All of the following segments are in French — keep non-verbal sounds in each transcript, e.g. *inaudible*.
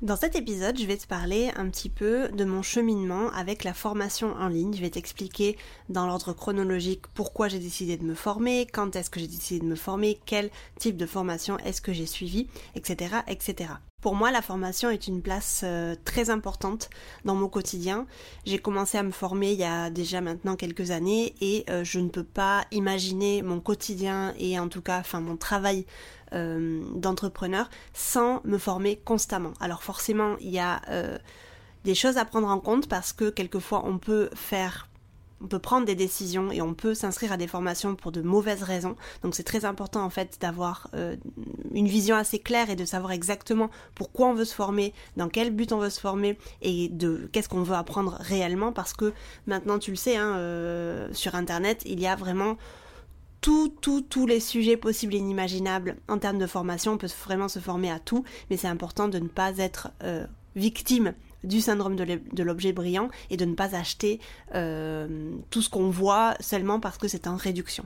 Dans cet épisode, je vais te parler un petit peu de mon cheminement avec la formation en ligne. Je vais t'expliquer dans l'ordre chronologique pourquoi j'ai décidé de me former, quand est-ce que j'ai décidé de me former, quel type de formation est-ce que j'ai suivi, etc., etc. Pour moi, la formation est une place euh, très importante dans mon quotidien. J'ai commencé à me former il y a déjà maintenant quelques années et euh, je ne peux pas imaginer mon quotidien et en tout cas, enfin mon travail euh, d'entrepreneur sans me former constamment. Alors forcément, il y a des choses à prendre en compte parce que quelquefois on peut faire on peut prendre des décisions et on peut s'inscrire à des formations pour de mauvaises raisons. Donc c'est très important en fait d'avoir une vision assez claire et de savoir exactement pourquoi on veut se former, dans quel but on veut se former et de qu'est-ce qu'on veut apprendre réellement parce que maintenant tu le sais, hein, euh, sur internet il y a vraiment tout, tout, tous les sujets possibles et inimaginables en termes de formation. On peut vraiment se former à tout, mais c'est important de ne pas être euh, victime du syndrome de l'objet brillant et de ne pas acheter euh, tout ce qu'on voit seulement parce que c'est en réduction.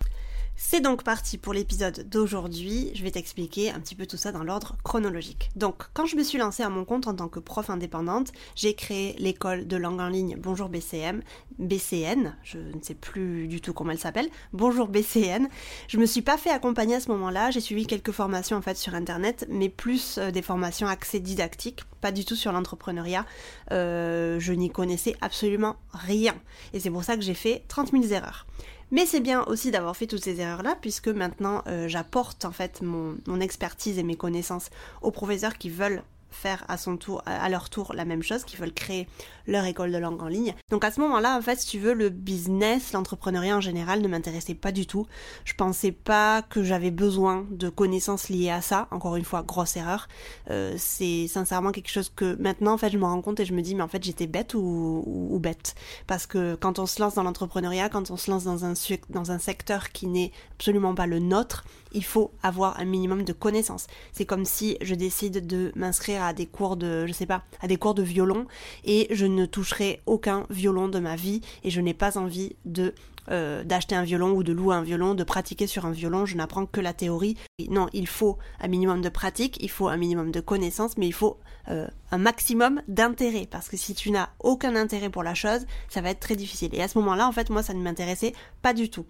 C'est donc parti pour l'épisode d'aujourd'hui. Je vais t'expliquer un petit peu tout ça dans l'ordre chronologique. Donc, quand je me suis lancée à mon compte en tant que prof indépendante, j'ai créé l'école de langue en ligne Bonjour BCM, BCN, je ne sais plus du tout comment elle s'appelle, Bonjour BCN. Je me suis pas fait accompagner à ce moment-là, j'ai suivi quelques formations en fait sur internet, mais plus euh, des formations axées didactiques, pas du tout sur l'entrepreneuriat. Euh, je n'y connaissais absolument rien. Et c'est pour ça que j'ai fait 30 000 erreurs. Mais c'est bien aussi d'avoir fait toutes ces erreurs-là, puisque maintenant euh, j'apporte en fait mon, mon, expertise et mes connaissances aux professeurs qui veulent faire à leur tour la même chose, qui veulent créer leur école de langue en ligne. Donc à ce moment-là, en fait, si tu veux, le business, l'entrepreneuriat en général ne m'intéressait pas du tout. Je pensais pas que j'avais besoin de connaissances liées à ça. Encore une fois, grosse erreur. Euh, c'est sincèrement quelque chose que maintenant, en fait, je me rends compte et je me dis, mais en fait, j'étais bête ou, ou, bête? Parce que quand on se lance dans l'entrepreneuriat, quand on se lance dans un, dans un secteur qui n'est absolument pas le nôtre, il faut avoir un minimum de connaissances. C'est comme si je décide de m'inscrire à des cours de, je sais pas, à des cours de violon et je ne toucherai aucun violon de ma vie et je n'ai pas envie de euh, d'acheter un violon ou de louer un violon, de pratiquer sur un violon, je n'apprends que la théorie. Non, il faut un minimum de pratique, il faut un minimum de connaissances, mais il faut euh, un maximum d'intérêt, parce que si tu n'as aucun intérêt pour la chose, ça va être très difficile. Et à ce moment-là, en fait, moi, ça ne m'intéressait pas du tout.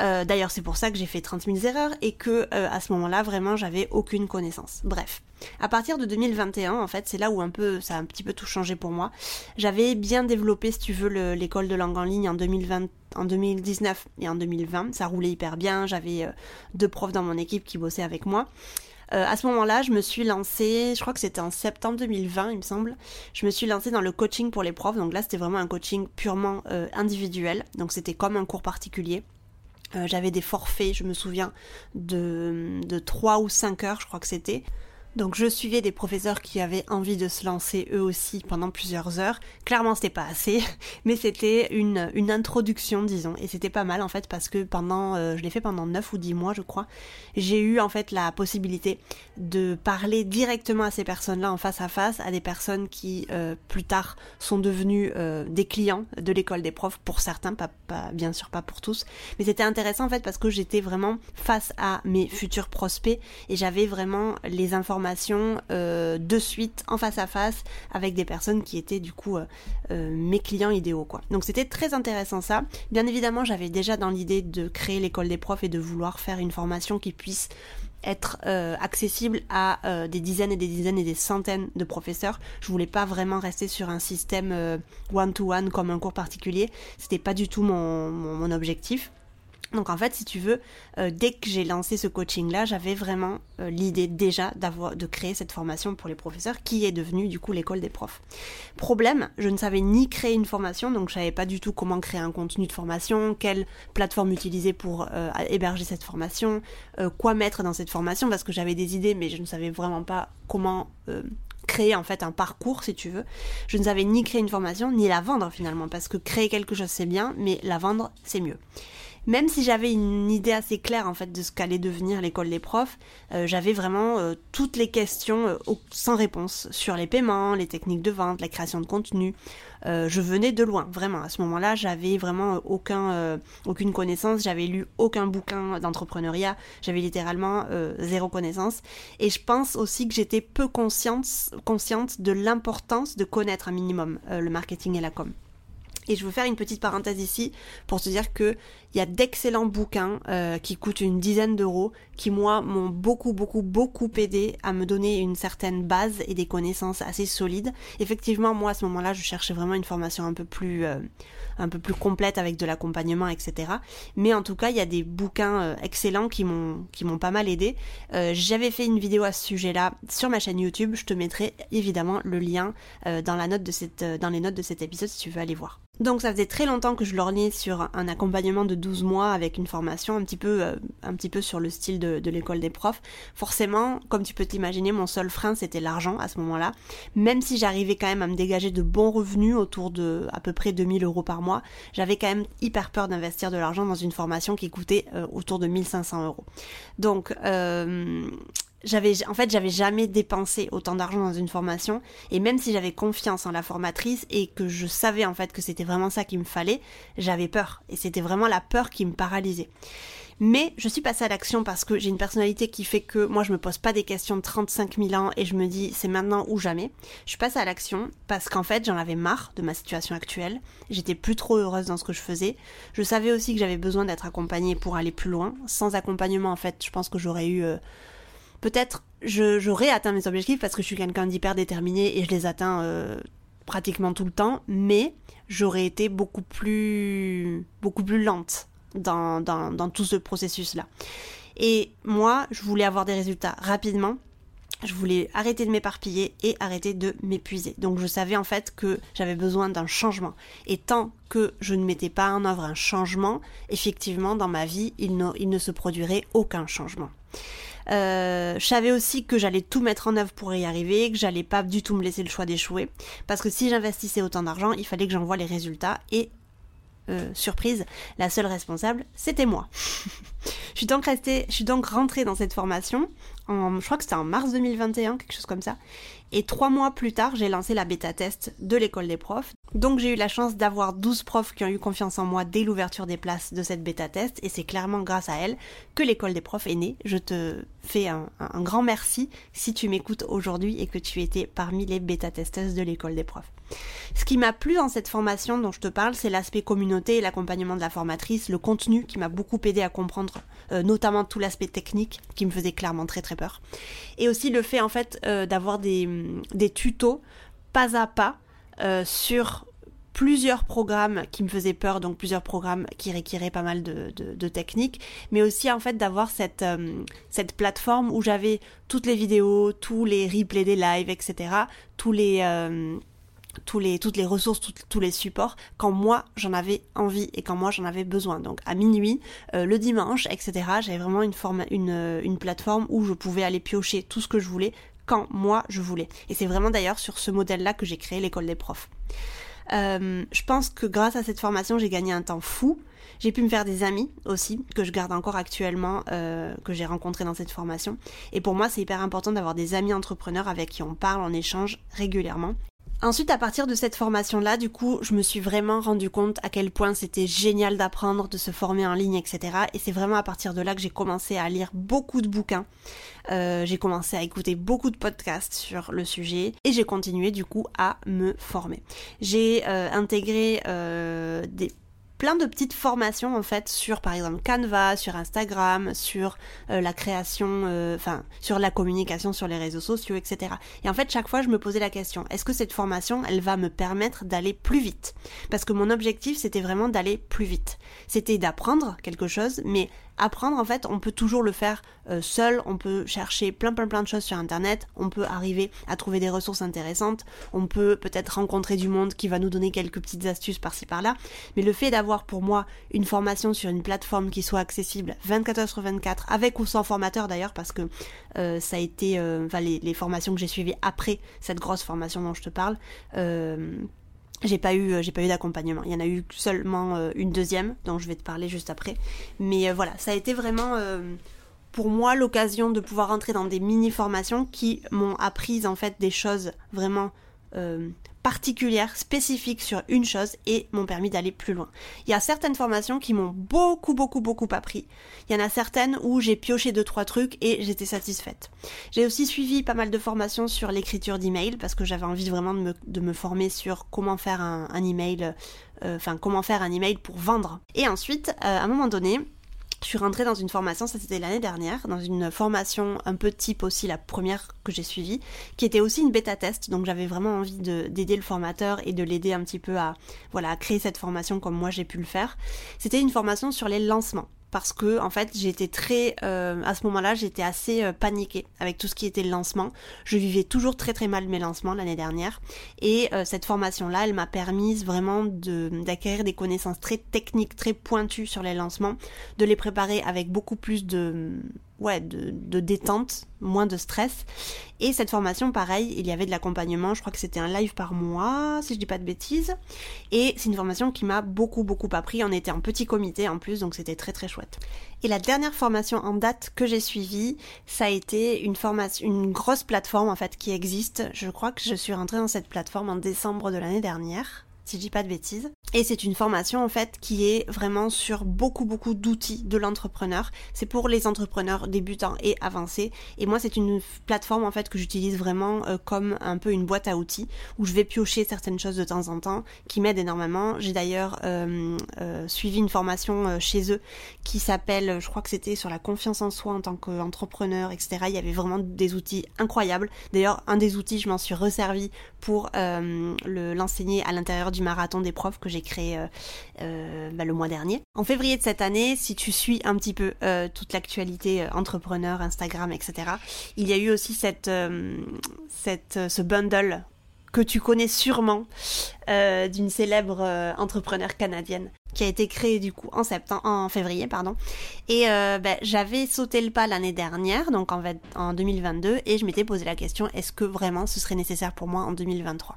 Euh, d'ailleurs, c'est pour ça que j'ai fait 30 000 erreurs et que euh, à ce moment-là, vraiment, j'avais aucune connaissance. Bref, à partir de 2021, en fait, c'est là où un peu ça a un petit peu tout changé pour moi. J'avais bien développé, si tu veux, l'école de langue en ligne en 2020, en 2019 et en 2020. Ça roulait hyper bien. J'avais euh, deux profs dans mon équipe qui bossaient avec moi. à ce moment-là, je me suis lancée, je crois que c'était en septembre 2020, il me semble. Je me suis lancée dans le coaching pour les profs. Donc là, c'était vraiment un coaching purement individuel. Donc c'était comme un cours particulier. Euh, j'avais des forfaits, je me souviens, de, de 3 ou 5 heures, je crois que c'était. Donc je suivais des professeurs qui avaient envie de se lancer eux aussi pendant plusieurs heures. Clairement c'était pas assez, *laughs* mais c'était une, une introduction disons. Et c'était pas mal en fait parce que pendant, euh, je l'ai fait pendant 9 ou 10 mois je crois, j'ai eu en fait la possibilité de parler directement à ces personnes-là en face à face, à des personnes qui euh, plus tard sont devenues euh, des clients de l'école des profs pour certains, pas, pas, bien sûr pas pour tous. Mais c'était intéressant en fait parce que j'étais vraiment face à mes futurs prospects et j'avais vraiment les informations euh, de suite en face à face avec des personnes qui étaient du coup euh, euh, mes clients idéaux quoi. Donc c'était très intéressant ça. Bien évidemment j'avais déjà dans l'idée de créer l'école des profs et de vouloir faire une formation qui puisse être accessible à des dizaines et des dizaines et des centaines de professeurs. Je voulais pas vraiment rester sur un système one-to-one comme un cours particulier. C'était pas du tout mon objectif. Donc en fait, si tu veux, euh, dès que j'ai lancé ce coaching-là, j'avais vraiment euh, l'idée déjà d'avoir de créer cette formation pour les professeurs, qui est devenue du coup l'école des profs. Problème, je ne savais ni créer une formation, donc je savais pas du tout comment créer un contenu de formation, quelle plateforme utiliser pour euh, héberger cette formation, quoi mettre dans cette formation, parce que j'avais des idées, mais je ne savais vraiment pas comment créer en fait un parcours si tu veux. Je ne savais ni créer une formation ni la vendre finalement parce que créer quelque chose c'est bien mais la vendre c'est mieux. Même si j'avais une idée assez claire en fait de ce qu'allait devenir l'école des profs, euh, j'avais vraiment euh, toutes les questions euh, sans réponse sur les paiements, les techniques de vente, la création de contenu. je venais de loin, vraiment. À ce moment-là, j'avais vraiment aucun, aucune connaissance, j'avais lu aucun bouquin d'entrepreneuriat, j'avais littéralement zéro connaissance. Et je pense aussi que j'étais peu consciente, consciente de l'importance de connaître un minimum le marketing et la com. Et je veux faire une petite parenthèse ici pour te dire que il y a d'excellents bouquins euh, qui coûtent une dizaine d'euros, qui moi m'ont beaucoup beaucoup beaucoup aidé à me donner une certaine base et des connaissances assez solides. Effectivement, moi à ce moment-là, je cherchais vraiment une formation un peu plus euh, un peu plus complète avec de l'accompagnement, etc. Mais en tout cas, il y a des bouquins euh, excellents qui m'ont qui m'ont pas mal aidé. J'avais fait une vidéo à ce sujet-là sur ma chaîne YouTube. Je te mettrai évidemment le lien dans la note de cette dans les notes de cet épisode si tu veux aller voir. Donc ça faisait très longtemps que je lorgnais sur un accompagnement de 12 mois avec une formation un petit peu, euh, un petit peu sur le style de, l'école des profs. Forcément, comme tu peux t'imaginer, mon seul frein c'était l'argent à ce moment-là. Même si j'arrivais quand même à me dégager de bons revenus autour de à peu près 2000 euros par mois, j'avais quand même hyper peur d'investir de l'argent dans une formation qui coûtait euh, autour de 1500 euros. Donc euh, en fait j'avais jamais dépensé autant d'argent dans une formation et même si j'avais confiance en la formatrice et que je savais en fait que c'était vraiment ça qu'il me fallait, j'avais peur et c'était vraiment la peur qui me paralysait. Mais je suis passée à l'action parce que j'ai une personnalité qui fait que moi je me pose pas des questions de 35 000 ans et je me dis c'est maintenant ou jamais. Je suis passée à l'action parce qu'en fait j'en avais marre de ma situation actuelle. J'étais plus trop heureuse dans ce que je faisais. Je savais aussi que j'avais besoin d'être accompagnée pour aller plus loin. Sans accompagnement en fait je pense que j'aurais eu... Euh, peut-être j'aurais atteint mes objectifs parce que je suis quelqu'un d'hyper déterminé et je les atteins euh, pratiquement tout le temps, mais j'aurais été beaucoup plus, lente dans, dans, tout ce processus-là. Et moi, je voulais avoir des résultats rapidement. Je voulais arrêter de m'éparpiller et arrêter de m'épuiser. Donc je savais en fait que j'avais besoin d'un changement. Et tant que je ne mettais pas en œuvre un changement, effectivement, dans ma vie, il il ne se produirait aucun changement. Euh, je savais aussi que j'allais tout mettre en œuvre pour y arriver, que j'allais pas du tout me laisser le choix d'échouer, parce que si j'investissais autant d'argent, il fallait que j'envoie les résultats et euh, surprise, la seule responsable, c'était moi. *laughs* je suis donc restée, je suis donc rentrée dans cette formation je crois que c'était en mars 2021, quelque chose comme ça. Et trois mois plus tard, j'ai lancé la bêta test de l'école des profs. Donc j'ai eu la chance d'avoir 12 profs qui ont eu confiance en moi dès l'ouverture des places de cette bêta test. Et c'est clairement grâce à elle que l'école des profs est née. Je te fais un, grand merci si tu m'écoutes aujourd'hui et que tu étais parmi les bêta testeuses de l'école des profs. Ce qui m'a plu dans cette formation dont je te parle, c'est l'aspect communauté et l'accompagnement de la formatrice, le contenu qui m'a beaucoup aidé à comprendre, euh, notamment tout l'aspect technique qui me faisait clairement très très peur. Et aussi le fait en fait euh, d'avoir des, des, tutos pas à pas euh, sur plusieurs programmes qui me faisaient peur, donc plusieurs programmes qui requéraient pas mal de, de, techniques, mais aussi en fait d'avoir cette, euh, cette plateforme où j'avais toutes les vidéos, tous les replays des lives, etc., tous les les, toutes les ressources, tous les supports quand moi j'en avais envie et quand moi j'en avais besoin. Donc à minuit, euh, le dimanche, etc. J'avais vraiment une, forme, une, euh, une plateforme où je pouvais aller piocher tout ce que je voulais quand moi je voulais. Et c'est vraiment d'ailleurs sur ce modèle-là que j'ai créé l'école des profs. Euh, je pense que grâce à cette formation, j'ai gagné un temps fou. J'ai pu me faire des amis aussi, que je garde encore actuellement, que j'ai rencontrés dans cette formation. Et pour moi, c'est hyper important d'avoir des amis entrepreneurs avec qui on parle, on échange régulièrement. Ensuite, à partir de cette formation-là, du coup, je me suis vraiment rendu compte à quel point c'était génial d'apprendre, de se former en ligne, etc. Et c'est vraiment à partir de là que j'ai commencé à lire beaucoup de bouquins. Euh, j'ai commencé à écouter beaucoup de podcasts sur le sujet et j'ai continué du coup à me former. J'ai euh, intégré euh, des plein de petites formations en fait sur par exemple Canva, sur Instagram, sur euh, la création, euh, enfin sur la communication sur les réseaux sociaux, etc. Et en fait chaque fois je me posais la question est-ce que cette formation elle va me permettre d'aller plus vite? Parce que mon objectif c'était vraiment d'aller plus vite. C'était d'apprendre quelque chose, mais apprendre en fait on peut toujours le faire euh, seul, on peut chercher plein plein plein de choses sur internet, on peut arriver à trouver des ressources intéressantes, on peut peut-être rencontrer du monde qui va nous donner quelques petites astuces par-ci par-là, mais le fait d'avoir pour moi une formation sur une plateforme qui soit accessible 24 heures sur 24 avec ou sans formateur d'ailleurs parce que euh, ça a été euh, enfin les, les, formations que j'ai suivies après cette grosse formation dont je te parle j'ai pas eu j'ai pas eu d'accompagnement. Il y en a eu seulement une deuxième dont je vais te parler juste après. Mais voilà ça a été vraiment pour moi l'occasion de pouvoir entrer dans des mini formations qui m'ont appris en fait des choses vraiment euh, particulières, spécifiques sur une chose et m'ont permis d'aller plus loin. Il y a certaines formations qui m'ont beaucoup beaucoup beaucoup appris. Il y en a certaines où j'ai pioché deux trois trucs et j'étais satisfaite. J'ai aussi suivi pas mal de formations sur l'écriture d'email parce que j'avais envie vraiment de me, de me, former sur comment faire un, email, euh, enfin comment faire un email pour vendre. Et ensuite, euh, à un moment donné, je suis rentrée dans une formation, ça c'était l'année dernière, dans une formation un peu type aussi la première que j'ai suivie, qui était aussi une bêta test, donc j'avais vraiment envie d'aider le formateur et de l'aider un petit peu à, voilà, à créer cette formation comme moi j'ai pu le faire. C'était une formation sur les lancements parce que en fait j'étais très euh, à ce moment-là j'étais assez euh, paniquée avec tout ce qui était le lancement. Je vivais toujours très très mal mes lancements l'année dernière et euh, cette formation là elle m'a permis vraiment d'acquérir des connaissances très techniques très pointues sur les lancements, de les préparer avec beaucoup plus de ouais, de, de, détente, moins de stress. Et cette formation, pareil, il y avait de l'accompagnement, je crois que c'était un live par mois, si je dis pas de bêtises. Et c'est une formation qui m'a beaucoup, beaucoup appris. On était en petit comité en plus, donc c'était très, très chouette. Et la dernière formation en date que j'ai suivie, ça a été une formation, une grosse plateforme en fait qui existe. Je crois que je suis rentrée dans cette plateforme en décembre de l'année dernière si je dis pas de bêtises. Et c'est une formation en fait qui est vraiment sur beaucoup beaucoup d'outils de l'entrepreneur. C'est pour les entrepreneurs débutants et avancés. Et moi c'est une plateforme en fait que j'utilise vraiment euh, comme un peu une boîte à outils où je vais piocher certaines choses de temps en temps qui m'aident énormément. J'ai d'ailleurs euh, euh, suivi une formation chez eux qui s'appelle, je crois que c'était sur la confiance en soi en tant qu'entrepreneur, etc. Il y avait vraiment des outils incroyables. D'ailleurs un des outils je m'en suis resservi pour l'enseigner à l'intérieur du marathon des profs que j'ai créé euh, euh, bah, le mois dernier. En février de cette année, si tu suis un petit peu euh, toute l'actualité entrepreneur, Instagram, etc., il y a eu aussi cette, cette, ce bundle que tu connais sûrement d'une célèbre entrepreneur canadienne qui a été créé du coup en septembre, en février pardon. Et bah, j'avais sauté le pas l'année dernière, donc en, en 2022, et je m'étais posé la question est-ce que vraiment ce serait nécessaire pour moi en 2023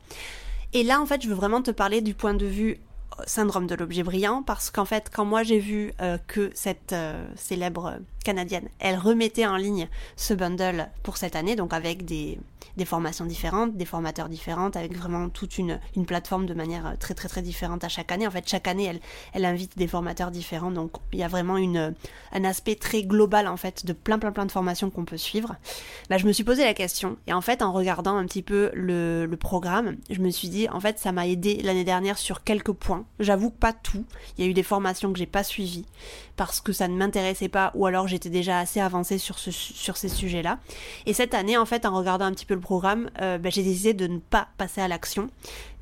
et là, en fait, je veux vraiment te parler du point de vue euh, syndrome de l'objet brillant parce qu'en fait quand moi j'ai vu euh, que cette euh, célèbre elle remettait en ligne ce bundle pour cette année donc avec des formations différentes, des formateurs différents, avec vraiment toute une, plateforme de manière euh, très très très différente à chaque année. En fait, chaque année, elle, invite des formateurs différents, donc il y a vraiment un aspect très global en fait de plein plein plein de formations qu'on peut suivre. Bah, je me suis posé la question et en fait, en regardant un petit peu le, le programme, je me suis dit en fait, ça m'a aidé l'année dernière sur quelques points. J'avoue pas tout. Il y a eu des formations que j'ai pas suivies parce que ça ne m'intéressait pas ou alors j'étais déjà assez avancée sur, ce, sur ces sujets-là. Et cette année, en fait, en regardant un petit peu le programme, euh, bah, j'ai décidé de ne pas passer à l'action.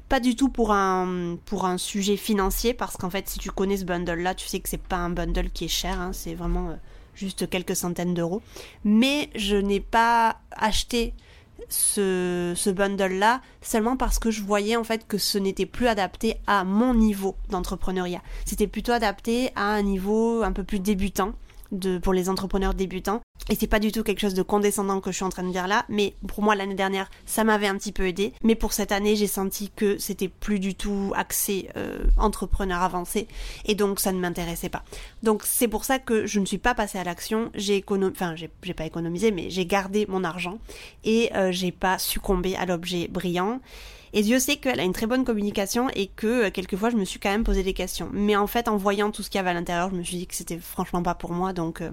Pas du tout pour un, pour un sujet financier, parce qu'en fait, si tu connais ce bundle-là, tu sais que c'est pas un bundle qui est cher, hein, c'est vraiment euh, juste quelques centaines d'euros. Mais je n'ai pas acheté ce, ce bundle-là seulement parce que je voyais en fait que ce n'était plus adapté à mon niveau d'entrepreneuriat. C'était plutôt adapté à un niveau un peu plus débutant de, pour les entrepreneurs débutants. Et c'est pas du tout quelque chose de condescendant que je suis en train de dire là, mais pour moi l'année dernière ça m'avait un petit peu aidé. Mais pour cette année j'ai senti que c'était plus du tout axé euh, entrepreneur avancé et donc ça ne m'intéressait pas. Donc c'est pour ça que je ne suis pas passée à l'action. J'ai économisé, enfin j'ai pas économisé, mais j'ai gardé mon argent et euh, j'ai pas succombé à l'objet brillant. Et Dieu sait qu'elle a une très bonne communication et que euh, quelquefois je me suis quand même posé des questions. Mais en fait, en voyant tout ce qu'il y avait à l'intérieur, je me suis dit que c'était franchement pas pour moi. Donc, euh,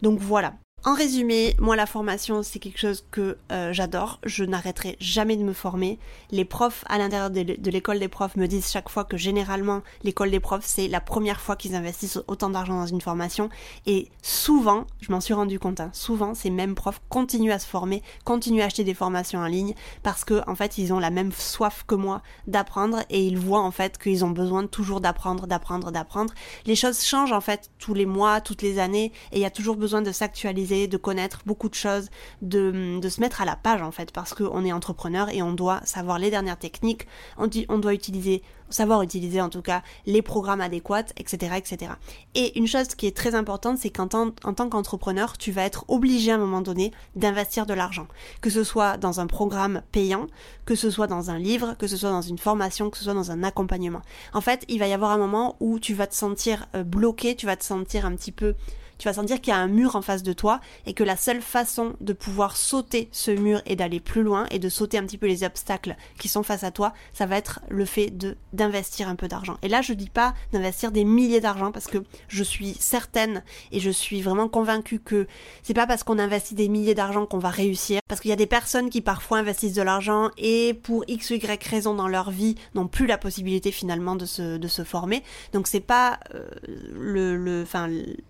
donc voilà. En résumé, moi la formation c'est quelque chose que euh, j'adore, je n'arrêterai jamais de me former. Les profs à l'intérieur de l'école des profs me disent chaque fois que généralement l'école des profs c'est la première fois qu'ils investissent autant d'argent dans une formation et souvent, je m'en suis rendu compte, hein, souvent ces mêmes profs continuent à se former, continuent à acheter des formations en ligne parce que en fait ils ont la même soif que moi d'apprendre et ils voient en fait qu'ils ont besoin toujours d'apprendre, d'apprendre, d'apprendre. Les choses changent en fait tous les mois, toutes les années et il y a toujours besoin de s'actualiser de connaître beaucoup de choses, de, de se mettre à la page en fait, parce qu'on est entrepreneur et on doit savoir les dernières techniques, on, on doit utiliser savoir utiliser en tout cas les programmes adéquats, etc., etc. Et une chose qui est très importante, c'est qu'en tant, tant qu'entrepreneur, tu vas être obligé à un moment donné d'investir de l'argent, que ce soit dans un programme payant, que ce soit dans un livre, que ce soit dans une formation, que ce soit dans un accompagnement. En fait, il va y avoir un moment où tu vas te sentir euh, bloqué, tu vas te sentir un petit peu tu vas sentir qu'il y a un mur en face de toi et que la seule façon de pouvoir sauter ce mur et d'aller plus loin et de sauter un petit peu les obstacles qui sont face à toi, ça va être le fait de d'investir un peu d'argent. Et là, je dis pas d'investir des milliers d'argent parce que je suis certaine et je suis vraiment convaincue que c'est pas parce qu'on investit des milliers d'argent qu'on va réussir parce qu'il y a des personnes qui parfois investissent de l'argent et pour x ou y raison dans leur vie n'ont plus la possibilité finalement de se de se former. Donc c'est pas euh, le le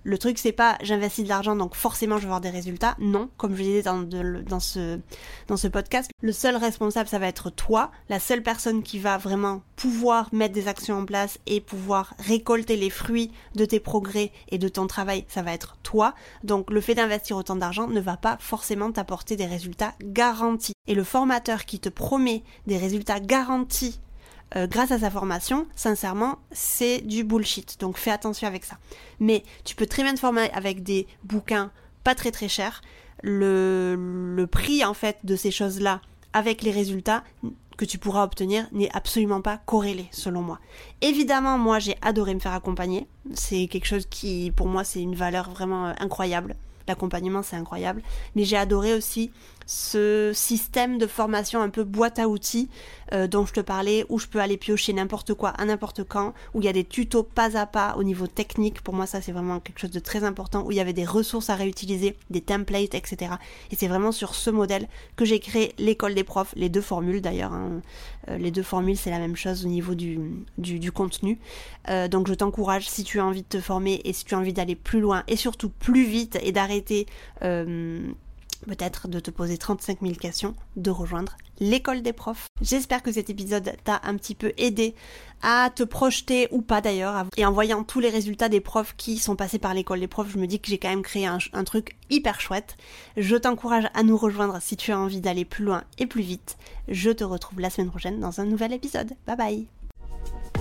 le truc c'est j'investis de l'argent donc forcément je vais avoir des résultats. Non, comme je disais dans, dans, ce, dans ce podcast, le seul responsable ça va être toi, la seule personne qui va vraiment pouvoir mettre des actions en place et pouvoir récolter les fruits de tes progrès et de ton travail, ça va être toi. Donc le fait d'investir autant d'argent ne va pas forcément t'apporter des résultats garantis. Et le formateur qui te promet des résultats garantis euh, grâce à sa formation, sincèrement, c'est du bullshit. Donc fais attention avec ça. Mais tu peux très bien te former avec des bouquins pas très très chers. Le, le prix en fait de ces choses-là avec les résultats que tu pourras obtenir n'est absolument pas corrélé selon moi. Évidemment, moi j'ai adoré me faire accompagner. C'est quelque chose qui pour moi c'est une valeur vraiment euh, incroyable. L'accompagnement c'est incroyable. Mais j'ai adoré aussi ce système de formation un peu boîte à outils euh, dont je te parlais, où je peux aller piocher n'importe quoi à n'importe quand, où il y a des tutos pas à pas au niveau technique. Pour moi, ça c'est vraiment quelque chose de très important, où il y avait des ressources à réutiliser, des templates, etc. Et c'est vraiment sur ce modèle que j'ai créé l'école des profs, les deux formules d'ailleurs. Hein. Euh, les deux formules, c'est la même chose au niveau du, du, contenu. Euh, donc je t'encourage, si tu as envie de te former et si tu as envie d'aller plus loin et surtout plus vite et d'arrêter peut-être de te poser 35 000 questions, de rejoindre l'école des profs. J'espère que cet épisode t'a un petit peu aidé à te projeter ou pas d'ailleurs. Et en voyant tous les résultats des profs qui sont passés par l'école des profs, je me dis que j'ai quand même créé un, un truc hyper chouette. Je t'encourage à nous rejoindre si tu as envie d'aller plus loin et plus vite. Je te retrouve la semaine prochaine dans un nouvel épisode. Bye bye